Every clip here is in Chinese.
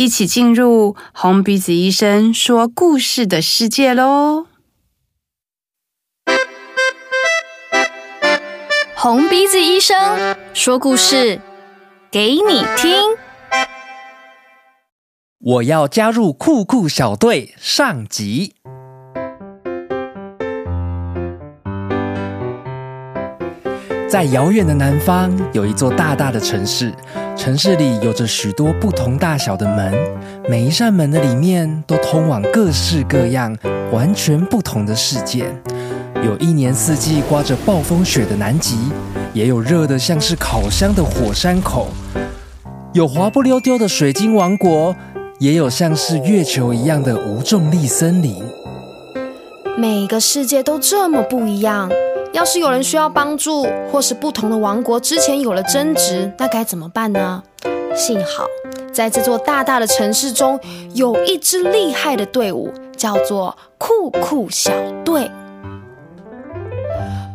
一起进入红鼻子医生说故事的世界喽！红鼻子医生说故事给你听。我要加入酷酷小队上集。在遥远的南方，有一座大大的城市。城市里有着许多不同大小的门，每一扇门的里面都通往各式各样、完全不同的世界。有一年四季刮着暴风雪的南极，也有热的像是烤箱的火山口。有滑不溜丢的水晶王国，也有像是月球一样的无重力森林。每个世界都这么不一样。要是有人需要帮助，或是不同的王国之前有了争执，那该怎么办呢？幸好，在这座大大的城市中，有一支厉害的队伍，叫做酷酷小队。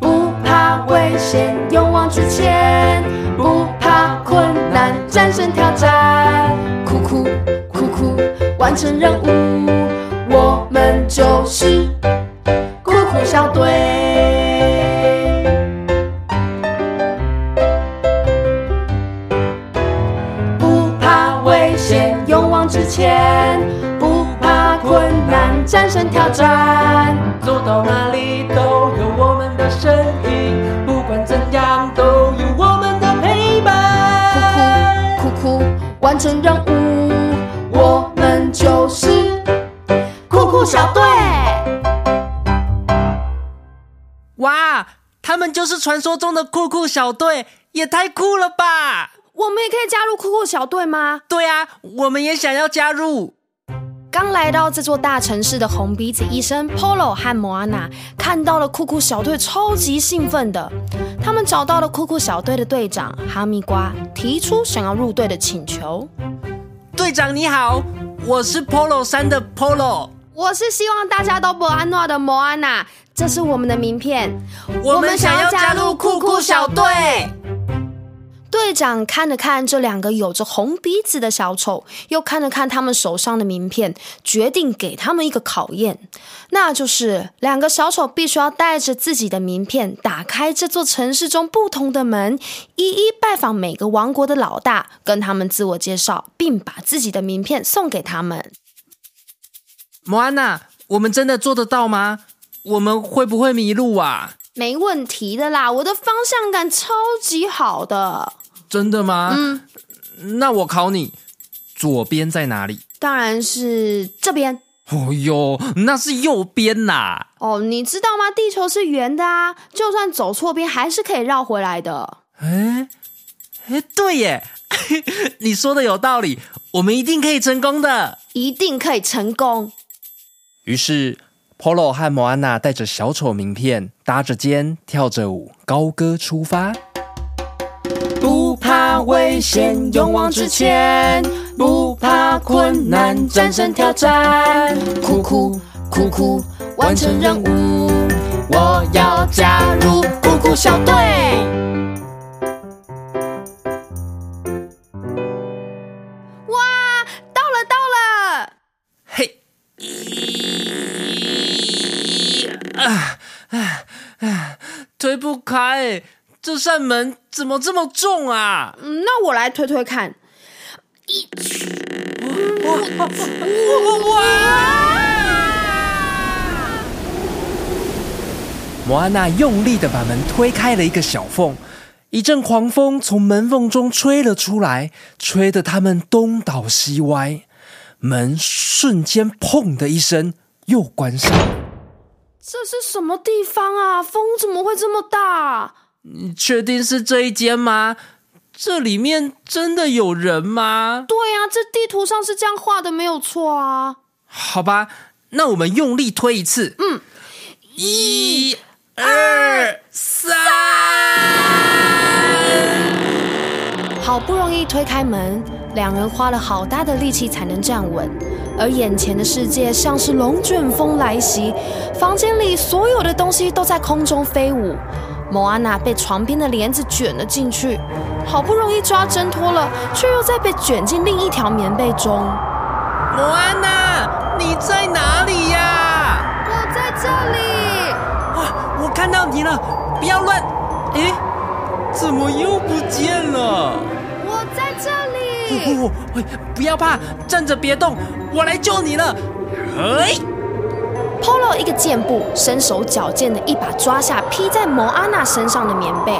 不怕危险，勇往直前；不怕困难，战胜挑战。酷酷酷酷，完成任务，我们就是酷酷小队。挑战，走到哪里都有我们的身影，不管怎样都有我们的陪伴。酷酷酷酷，完成任务，我们就是酷酷小队。哇，他们就是传说中的酷酷小队，也太酷了吧！我们也可以加入酷酷小队吗？对啊，我们也想要加入。刚来到这座大城市的红鼻子医生 Polo 和莫安娜看到了酷酷小队，超级兴奋的。他们找到了酷酷小队的队长哈密瓜，提出想要入队的请求。队长你好，我是 Polo 山的 Polo，我是希望大家都不安诺的莫安娜。这是我们的名片，我们想要加入酷酷小队。队长看了看这两个有着红鼻子的小丑，又看了看他们手上的名片，决定给他们一个考验，那就是两个小丑必须要带着自己的名片，打开这座城市中不同的门，一一拜访每个王国的老大，跟他们自我介绍，并把自己的名片送给他们。莫安娜，我们真的做得到吗？我们会不会迷路啊？没问题的啦，我的方向感超级好的。真的吗？嗯，那我考你，左边在哪里？当然是这边。哦哟，那是右边呐。哦，你知道吗？地球是圆的啊，就算走错边，还是可以绕回来的。哎，哎，对耶，你说的有道理，我们一定可以成功的，一定可以成功。于是，Polo 和莫安娜带着小丑名片，搭着肩，跳着舞，高歌出发。不怕危险，勇往直前；不怕困难，战胜挑战。酷酷酷酷，完成任务，我要加入酷酷小队。这扇门怎么这么重啊？嗯，那我来推推看。一，哇！摩安娜用力的把门推开了一个小缝，一阵狂风从门缝中吹了出来，吹得他们东倒西歪，门瞬间砰的一声又关上了。这是什么地方啊？风怎么会这么大？你确定是这一间吗？这里面真的有人吗？对呀，这地图上是这样画的，没有错啊。好吧，那我们用力推一次。嗯，一、二、三。好不容易推开门，两人花了好大的力气才能站稳。而眼前的世界像是龙卷风来袭，房间里所有的东西都在空中飞舞。莫安娜被床边的帘子卷了进去，好不容易抓挣脱了，却又再被卷进另一条棉被中。莫安娜，你在哪里呀？我在这里。啊，我看到你了！不要乱！诶，怎么又不见了？我在这里。不，不要怕，站着别动，我来救你了。嘿。Polo 一个箭步，身手矫健的一把抓下披在莫安娜身上的棉被，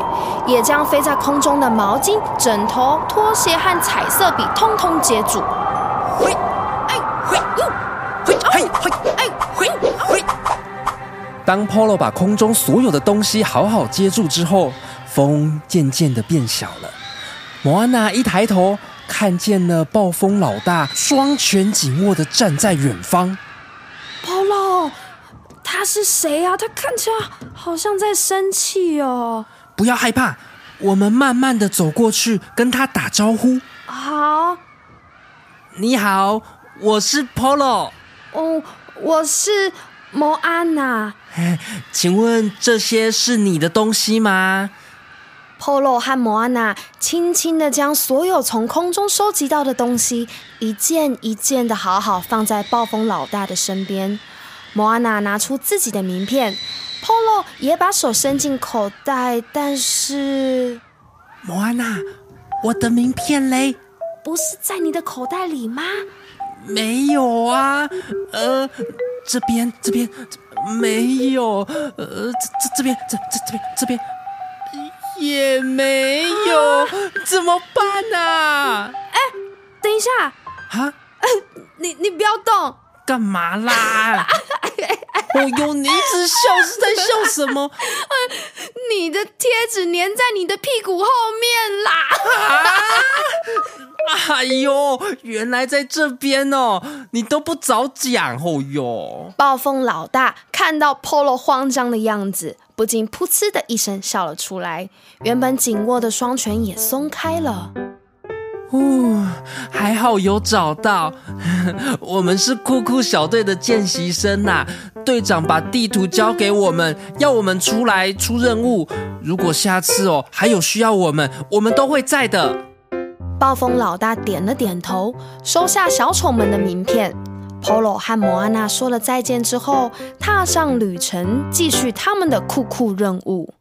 也将飞在空中的毛巾、枕头、拖鞋和彩色笔通通接住。嘿，哎，嘿，嘿，嘿，嘿，哎，嘿，嘿。当 Polo 把空中所有的东西好好接住之后，风渐渐的变小了。莫安娜一抬头，看见了暴风老大，双拳紧握的站在远方。Polo，他是谁啊？他看起来好像在生气哦。不要害怕，我们慢慢的走过去，跟他打招呼。好，你好，我是 Polo。哦，我是摩安娜。请问这些是你的东西吗？Polo 和摩安娜轻轻的将所有从空中收集到的东西一件一件的好好放在暴风老大的身边。莫安娜拿出自己的名片，Polo 也把手伸进口袋，但是莫安娜，我的名片嘞？不是在你的口袋里吗？没有啊，呃，这边这边没有，呃，这这这边这这这边这边也没有，啊、怎么办啊？哎，等一下，啊，你你不要动，干嘛啦？哦哟，你一直笑是在笑什么？你的贴纸粘在你的屁股后面啦！啊！哎呦，原来在这边哦！你都不早讲哦哟！暴风老大看到 Polo 慌张的样子，不禁噗嗤的一声笑了出来，原本紧握的双拳也松开了。哦，还好有找到，我们是酷酷小队的见习生呐、队长把地图交给我们，要我们出来出任务。如果下次哦还有需要我们，我们都会在的。暴风老大点了点头，收下小丑们的名片。Polo 和莫安娜说了再见之后，踏上旅程，继续他们的酷酷任务。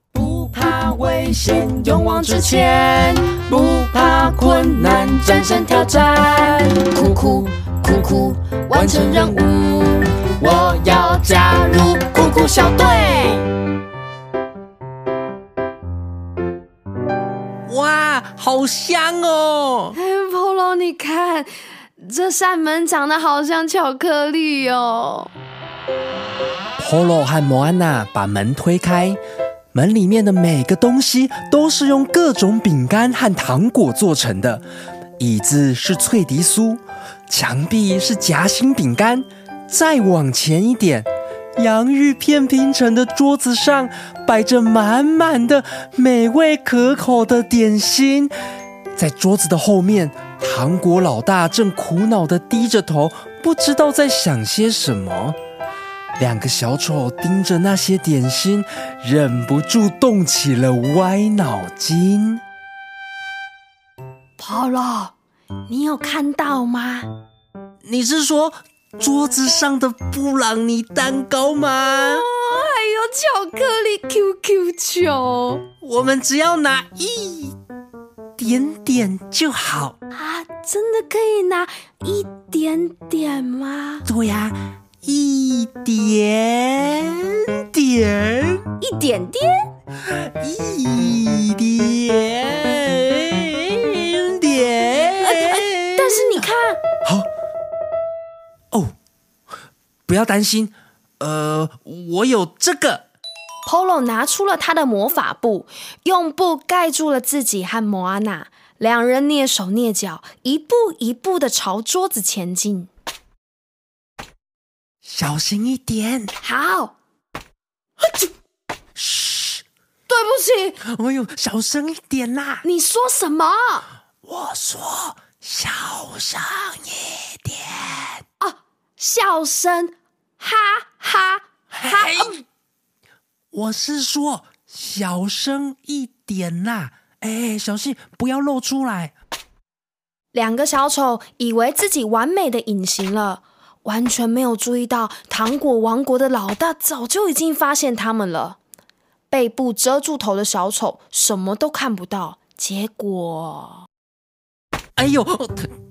不怕危险，勇往直前；不怕困难，战胜挑战。酷酷酷酷，完成任务。我要加入酷酷小队！哇，好香哦！哎，Polo，你看，这扇门长得好像巧克力哦。Polo 和摩安娜把门推开，门里面的每个东西都是用各种饼干和糖果做成的。椅子是脆迪酥，墙壁是夹心饼干。再往前一点，洋芋片拼成的桌子上摆着满满的美味可口的点心。在桌子的后面，糖果老大正苦恼的低着头，不知道在想些什么。两个小丑盯着那些点心，忍不住动起了歪脑筋。Polo，你有看到吗？你是说？桌子上的布朗尼蛋糕吗？哦，还有巧克力 QQ 球。我们只要拿一点点就好啊！真的可以拿一点点吗？对呀，一点点，一点点，一点点。但是你看，好哦。不要担心，呃，我有这个。Polo 拿出了他的魔法布，用布盖住了自己和莫安娜，两人蹑手蹑脚，一步一步的朝桌子前进。小心一点。好。嘘，对不起。哎呦，小声一点啦！你说什么？我说小声一点哦，小声，哈哈哈。嘿，我是说小声一点啦。哎，小心不要露出来。两个小丑以为自己完美的隐形了。完全没有注意到，糖果王国的老大早就已经发现他们了。背部遮住头的小丑什么都看不到。结果，哎呦，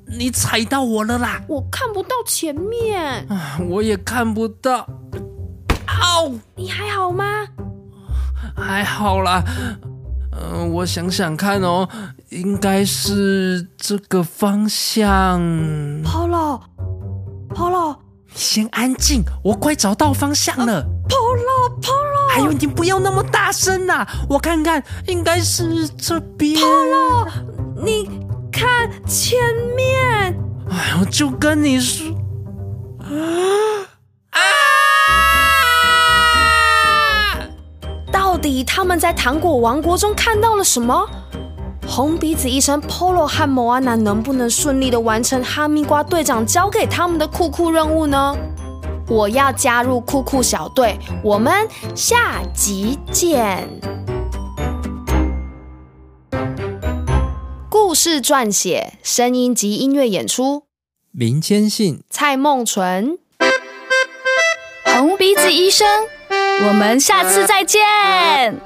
你踩到我了啦！我看不到前面，我也看不到。哦！你还好吗？还好啦。嗯、呃，我想想看哦，应该是这个方向。Polo。你先安静，我快找到方向了。Polo，Polo，还有你不要那么大声呐，我看看，应该是这边。Polo，你看前面。哎我，就跟你说，啊！到底他们在糖果王国中看到了什么？红鼻子医生 Polo 和莫阿娜能不能顺利的完成哈密瓜队长交给他们的酷酷任务呢？我要加入酷酷小队，我们下集见。故事撰写、声音及音乐演出：林千信、蔡梦纯。红鼻子医生，我们下次再见。